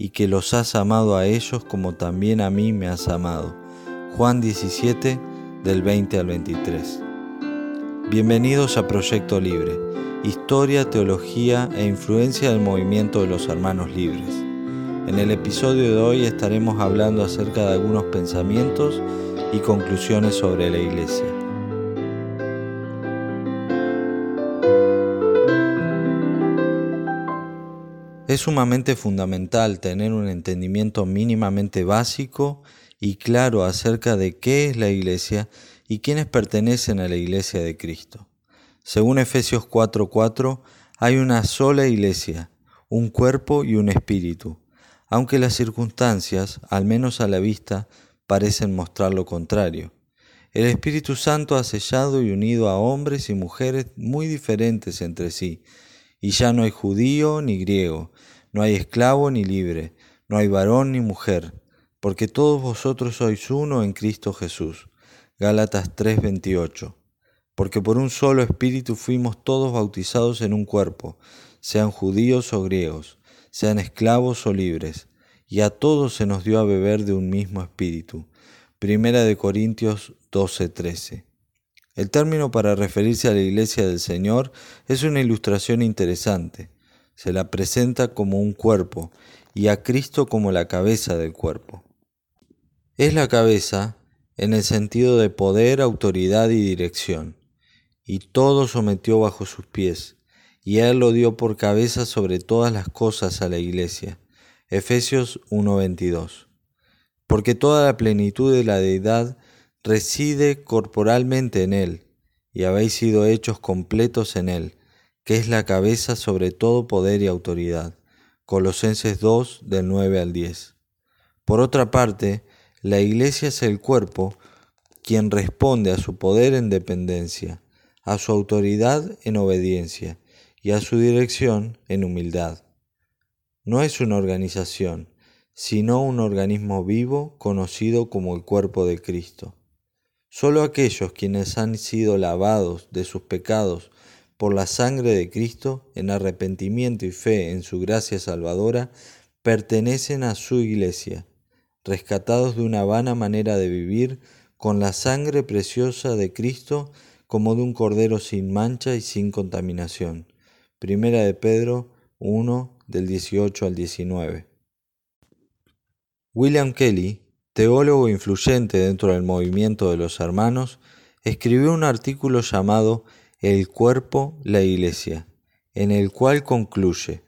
y que los has amado a ellos como también a mí me has amado. Juan 17, del 20 al 23. Bienvenidos a Proyecto Libre, historia, teología e influencia del movimiento de los hermanos libres. En el episodio de hoy estaremos hablando acerca de algunos pensamientos y conclusiones sobre la Iglesia. Es sumamente fundamental tener un entendimiento mínimamente básico y claro acerca de qué es la Iglesia y quiénes pertenecen a la Iglesia de Cristo. Según Efesios 4:4, hay una sola Iglesia, un cuerpo y un espíritu, aunque las circunstancias, al menos a la vista, parecen mostrar lo contrario. El Espíritu Santo ha sellado y unido a hombres y mujeres muy diferentes entre sí, y ya no hay judío ni griego, no hay esclavo ni libre, no hay varón ni mujer, porque todos vosotros sois uno en Cristo Jesús. Gálatas 3:28. Porque por un solo espíritu fuimos todos bautizados en un cuerpo, sean judíos o griegos, sean esclavos o libres, y a todos se nos dio a beber de un mismo espíritu. Primera de Corintios 12:13. El término para referirse a la iglesia del Señor es una ilustración interesante. Se la presenta como un cuerpo y a Cristo como la cabeza del cuerpo. Es la cabeza en el sentido de poder, autoridad y dirección, y todo sometió bajo sus pies, y él lo dio por cabeza sobre todas las cosas a la iglesia. Efesios 1:22. Porque toda la plenitud de la deidad reside corporalmente en él, y habéis sido hechos completos en él que es la cabeza sobre todo poder y autoridad. Colosenses 2 del 9 al 10. Por otra parte, la iglesia es el cuerpo quien responde a su poder en dependencia, a su autoridad en obediencia y a su dirección en humildad. No es una organización, sino un organismo vivo conocido como el cuerpo de Cristo. Solo aquellos quienes han sido lavados de sus pecados por la sangre de Cristo, en arrepentimiento y fe en su gracia salvadora, pertenecen a su iglesia, rescatados de una vana manera de vivir con la sangre preciosa de Cristo como de un cordero sin mancha y sin contaminación. Primera de Pedro 1 del 18 al 19. William Kelly, teólogo influyente dentro del movimiento de los hermanos, escribió un artículo llamado el cuerpo, la iglesia, en el cual concluye,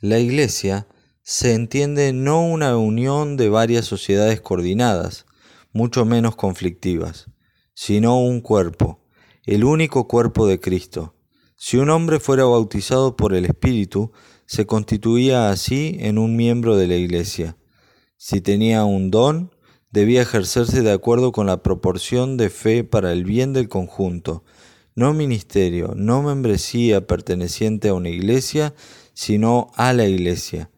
la iglesia se entiende no una unión de varias sociedades coordinadas, mucho menos conflictivas, sino un cuerpo, el único cuerpo de Cristo. Si un hombre fuera bautizado por el Espíritu, se constituía así en un miembro de la iglesia. Si tenía un don, debía ejercerse de acuerdo con la proporción de fe para el bien del conjunto, no ministerio, no membresía perteneciente a una iglesia, sino a la iglesia.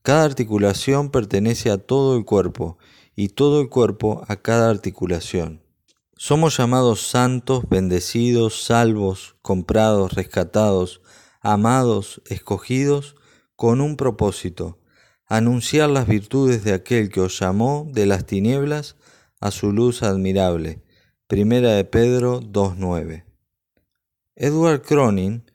Cada articulación pertenece a todo el cuerpo y todo el cuerpo a cada articulación. Somos llamados santos, bendecidos, salvos, comprados, rescatados, amados, escogidos, con un propósito, anunciar las virtudes de aquel que os llamó de las tinieblas a su luz admirable. Primera de Pedro 2.9. Edward Cronin,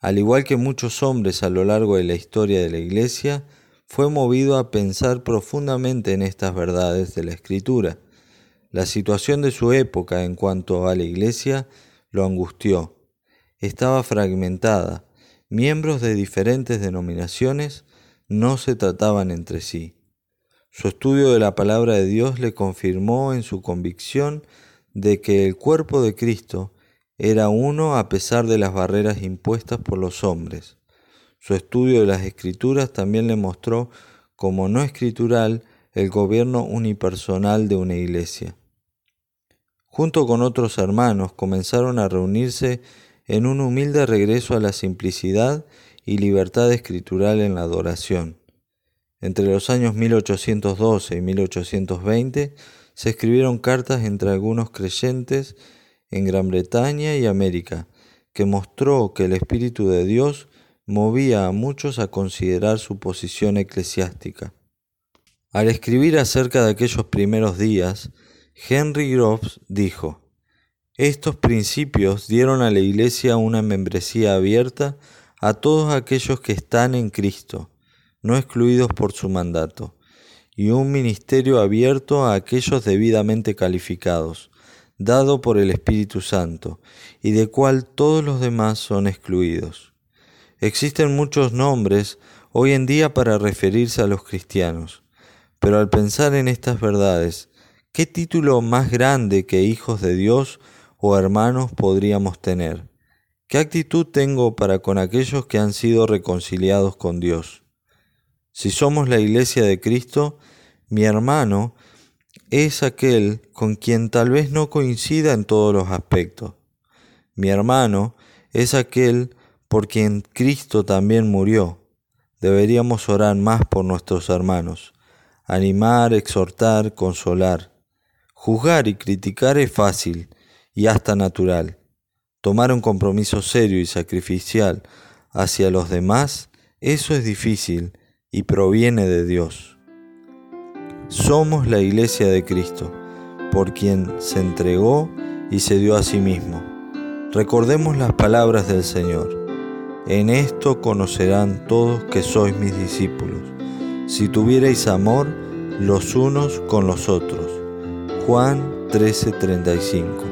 al igual que muchos hombres a lo largo de la historia de la Iglesia, fue movido a pensar profundamente en estas verdades de la Escritura. La situación de su época en cuanto a la Iglesia lo angustió. Estaba fragmentada. Miembros de diferentes denominaciones no se trataban entre sí. Su estudio de la palabra de Dios le confirmó en su convicción de que el cuerpo de Cristo era uno a pesar de las barreras impuestas por los hombres. Su estudio de las escrituras también le mostró como no escritural el gobierno unipersonal de una iglesia. Junto con otros hermanos comenzaron a reunirse en un humilde regreso a la simplicidad y libertad escritural en la adoración. Entre los años 1812 y 1820 se escribieron cartas entre algunos creyentes en Gran Bretaña y América, que mostró que el Espíritu de Dios movía a muchos a considerar su posición eclesiástica. Al escribir acerca de aquellos primeros días, Henry Groves dijo, Estos principios dieron a la Iglesia una membresía abierta a todos aquellos que están en Cristo, no excluidos por su mandato, y un ministerio abierto a aquellos debidamente calificados, dado por el Espíritu Santo, y de cual todos los demás son excluidos. Existen muchos nombres hoy en día para referirse a los cristianos, pero al pensar en estas verdades, ¿qué título más grande que hijos de Dios o hermanos podríamos tener? ¿Qué actitud tengo para con aquellos que han sido reconciliados con Dios? Si somos la iglesia de Cristo, mi hermano es aquel con quien tal vez no coincida en todos los aspectos. Mi hermano es aquel por quien Cristo también murió. Deberíamos orar más por nuestros hermanos, animar, exhortar, consolar. Juzgar y criticar es fácil y hasta natural. Tomar un compromiso serio y sacrificial hacia los demás, eso es difícil y proviene de Dios. Somos la iglesia de Cristo, por quien se entregó y se dio a sí mismo. Recordemos las palabras del Señor. En esto conocerán todos que sois mis discípulos, si tuvierais amor los unos con los otros. Juan 13:35